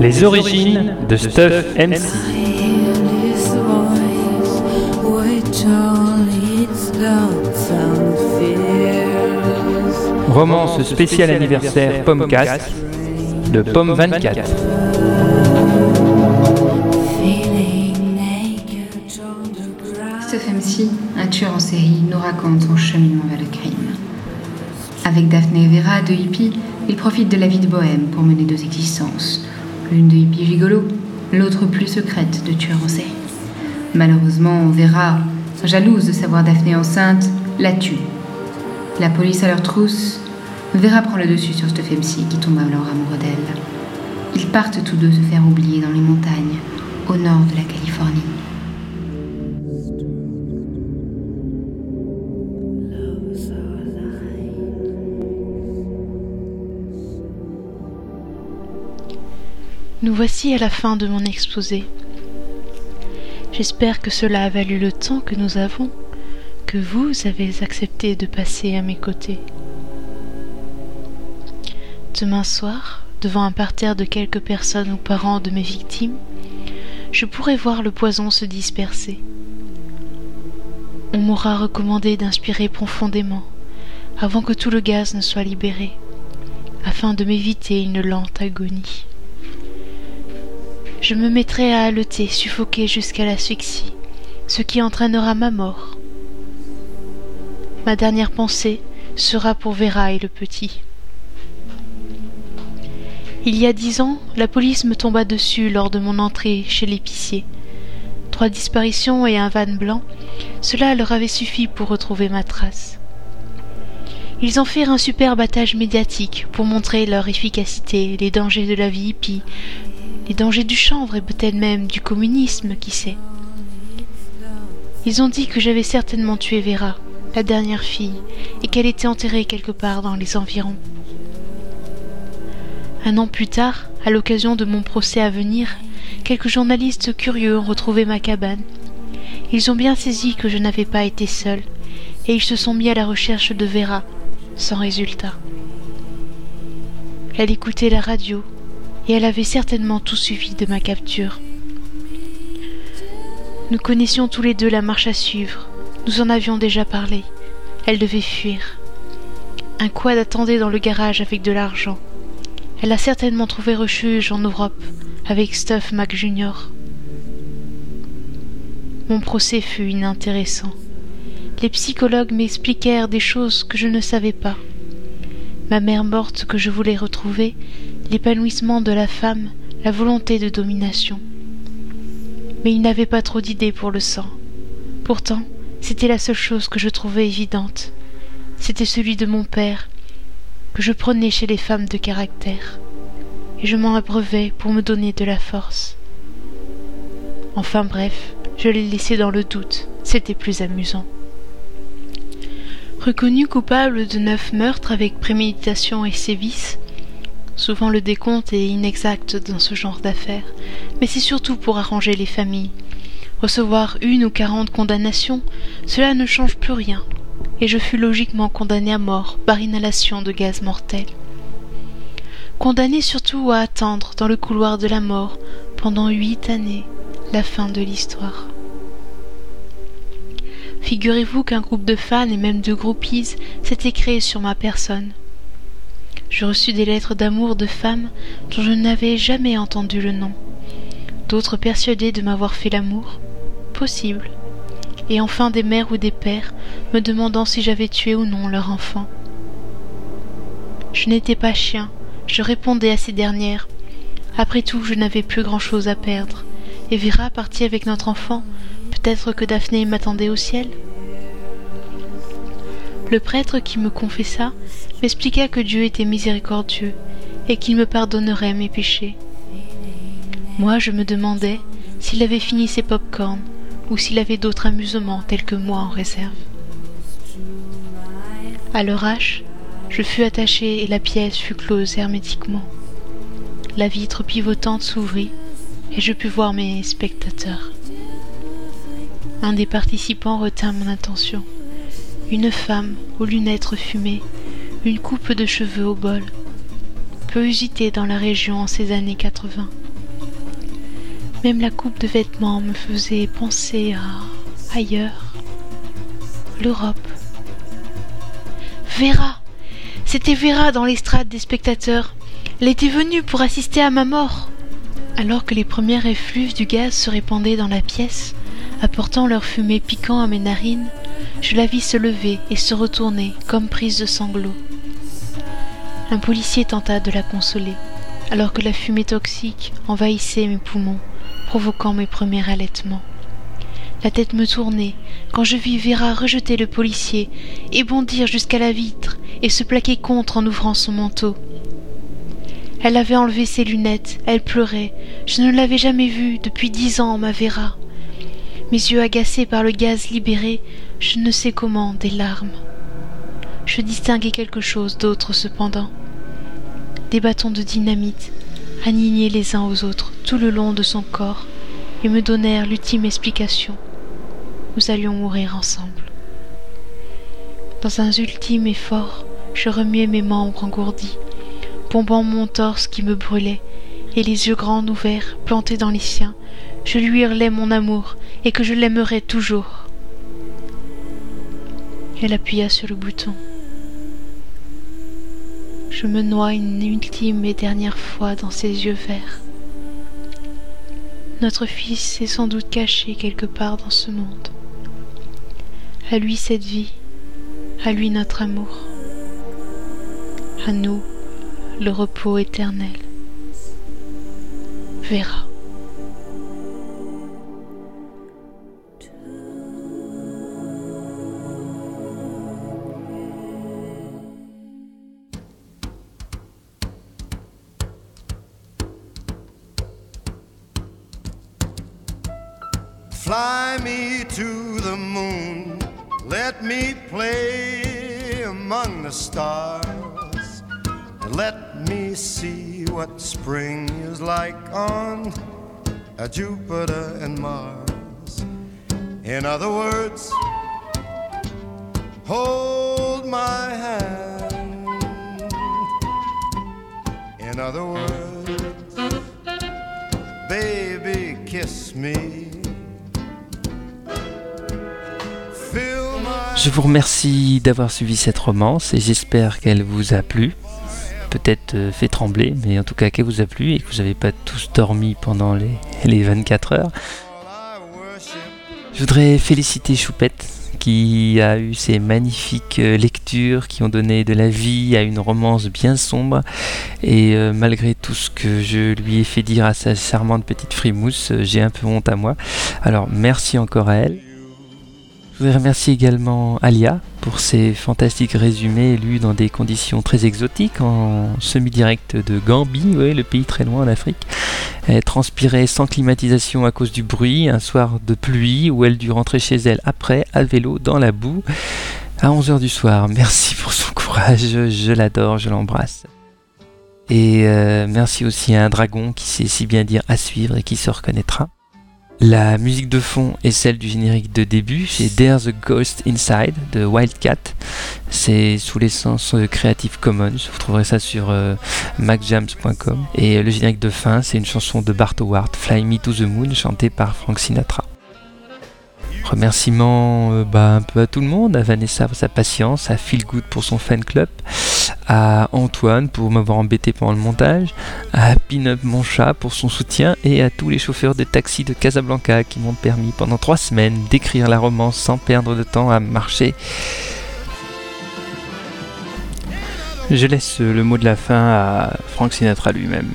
Les origines de Stuff MC. Romance spéciale anniversaire Pommecast de Pomme 24. Stuff MC, un tueur en série, nous raconte son cheminement vers le crime. Avec Daphné et Vera, deux hippies, il profite de la vie de bohème pour mener deux existences. L'une de hippie gigolo, l'autre plus secrète de tueur en série. Malheureusement, Vera, jalouse de savoir Daphné enceinte, la tue. La police à leur trousse, Vera prend le dessus sur Stuff MC qui tombe alors amoureux d'elle. Ils partent tous deux se faire oublier dans les montagnes, au nord de la Californie. Nous voici à la fin de mon exposé. J'espère que cela a valu le temps que nous avons, que vous avez accepté de passer à mes côtés. Demain soir, devant un parterre de quelques personnes ou parents de mes victimes, je pourrai voir le poison se disperser. On m'aura recommandé d'inspirer profondément avant que tout le gaz ne soit libéré, afin de m'éviter une lente agonie. Je me mettrai à haleter, suffoquer jusqu'à l'asphyxie, ce qui entraînera ma mort. Ma dernière pensée sera pour Vera et le petit. Il y a dix ans, la police me tomba dessus lors de mon entrée chez l'épicier. Trois disparitions et un van blanc, cela leur avait suffi pour retrouver ma trace. Ils en firent un super battage médiatique pour montrer leur efficacité, les dangers de la vie hippie, les dangers du chanvre et peut-être même du communisme, qui sait. Ils ont dit que j'avais certainement tué Vera, la dernière fille, et qu'elle était enterrée quelque part dans les environs. Un an plus tard, à l'occasion de mon procès à venir, quelques journalistes curieux ont retrouvé ma cabane. Ils ont bien saisi que je n'avais pas été seule, et ils se sont mis à la recherche de Vera, sans résultat. Elle écoutait la radio, et elle avait certainement tout suivi de ma capture. Nous connaissions tous les deux la marche à suivre, nous en avions déjà parlé. Elle devait fuir. Un quad attendait dans le garage avec de l'argent. Elle a certainement trouvé refuge en Europe avec Stuff Mac Jr. Mon procès fut inintéressant. Les psychologues m'expliquèrent des choses que je ne savais pas. Ma mère morte que je voulais retrouver, l'épanouissement de la femme, la volonté de domination. Mais il n'avait pas trop d'idées pour le sang. Pourtant, c'était la seule chose que je trouvais évidente. C'était celui de mon père, que je prenais chez les femmes de caractère, et je m'en abreuvais pour me donner de la force. Enfin bref, je l'ai laissé dans le doute, c'était plus amusant. Reconnu coupable de neuf meurtres avec préméditation et sévices, souvent le décompte est inexact dans ce genre d'affaires, mais c'est surtout pour arranger les familles. Recevoir une ou quarante condamnations, cela ne change plus rien, et je fus logiquement condamné à mort par inhalation de gaz mortel. Condamné surtout à attendre dans le couloir de la mort pendant huit années la fin de l'histoire. Figurez-vous qu'un groupe de fans et même de groupies s'était créé sur ma personne. Je reçus des lettres d'amour de femmes dont je n'avais jamais entendu le nom, d'autres persuadées de m'avoir fait l'amour, possible, et enfin des mères ou des pères me demandant si j'avais tué ou non leur enfant. Je n'étais pas chien, je répondais à ces dernières. Après tout, je n'avais plus grand-chose à perdre, et Vera partit avec notre enfant. Peut-être que Daphné m'attendait au ciel. Le prêtre qui me confessa m'expliqua que Dieu était miséricordieux et qu'il me pardonnerait mes péchés. Moi, je me demandais s'il avait fini ses pop-corns ou s'il avait d'autres amusements tels que moi en réserve. À l'orage, je fus attaché et la pièce fut close hermétiquement. La vitre pivotante s'ouvrit et je pus voir mes spectateurs. un des participants retint mon attention. Une femme aux lunettes fumées, une coupe de cheveux au bol, peu usitée dans la région en ces années 80. Même la coupe de vêtements me faisait penser à ailleurs, l'Europe. Vera C'était Vera dans l'estrade des spectateurs. Elle était venue pour assister à ma mort. Alors que les premières effluves du gaz se répandaient dans la pièce, apportant leur fumée piquant à mes narines, je la vis se lever et se retourner comme prise de sanglots. Un policier tenta de la consoler, alors que la fumée toxique envahissait mes poumons, provoquant mes premiers allaitements. La tête me tournait quand je vis Vera rejeter le policier et bondir jusqu'à la vitre et se plaquer contre en ouvrant son manteau. Elle avait enlevé ses lunettes, elle pleurait. Je ne l'avais jamais vue depuis dix ans, ma Vera. Mes yeux agacés par le gaz libéré, je ne sais comment, des larmes. Je distinguai quelque chose d'autre cependant. Des bâtons de dynamite, alignés les uns aux autres tout le long de son corps, et me donnèrent l'ultime explication. Nous allions mourir ensemble. Dans un ultime effort, je remuai mes membres engourdis, mon torse qui me brûlait, et les yeux grands ouverts, plantés dans les siens, je lui hurlais mon amour et que je l'aimerais toujours. Elle appuya sur le bouton. Je me noie une ultime et dernière fois dans ses yeux verts. Notre fils est sans doute caché quelque part dans ce monde. À lui cette vie, à lui notre amour, à nous le repos éternel. Verra. Fly me to the moon, let me play among the stars, and let me see what spring is like on a Jupiter and Mars. In other words, hold my hand. In other words, baby, kiss me. Je vous remercie d'avoir suivi cette romance et j'espère qu'elle vous a plu. Peut-être euh, fait trembler, mais en tout cas qu'elle vous a plu et que vous n'avez pas tous dormi pendant les, les 24 heures. Je voudrais féliciter Choupette qui a eu ces magnifiques euh, lectures qui ont donné de la vie à une romance bien sombre. Et euh, malgré tout ce que je lui ai fait dire à sa charmante petite frimousse, j'ai un peu honte à moi. Alors merci encore à elle. Je voudrais remercier également Alia pour ses fantastiques résumés lus dans des conditions très exotiques en semi-direct de Gambie, le pays très loin en Afrique. Elle transpirait sans climatisation à cause du bruit un soir de pluie où elle dut rentrer chez elle après à vélo dans la boue à 11h du soir. Merci pour son courage, je l'adore, je l'embrasse. Et euh, merci aussi à un dragon qui sait si bien dire à suivre et qui se reconnaîtra. La musique de fond est celle du générique de début, c'est There's a Ghost Inside de Wildcat. C'est sous l'essence Creative Commons, vous trouverez ça sur euh, macjams.com. Et le générique de fin, c'est une chanson de Bart Howard, Fly Me to the Moon, chantée par Frank Sinatra. Remerciements euh, bah, un peu à tout le monde, à Vanessa pour sa patience, à Phil Good pour son fan club, à Antoine pour m'avoir embêté pendant le montage, à Pinup mon chat pour son soutien et à tous les chauffeurs de taxi de Casablanca qui m'ont permis pendant trois semaines d'écrire la romance sans perdre de temps à marcher. Je laisse le mot de la fin à Frank Sinatra lui-même.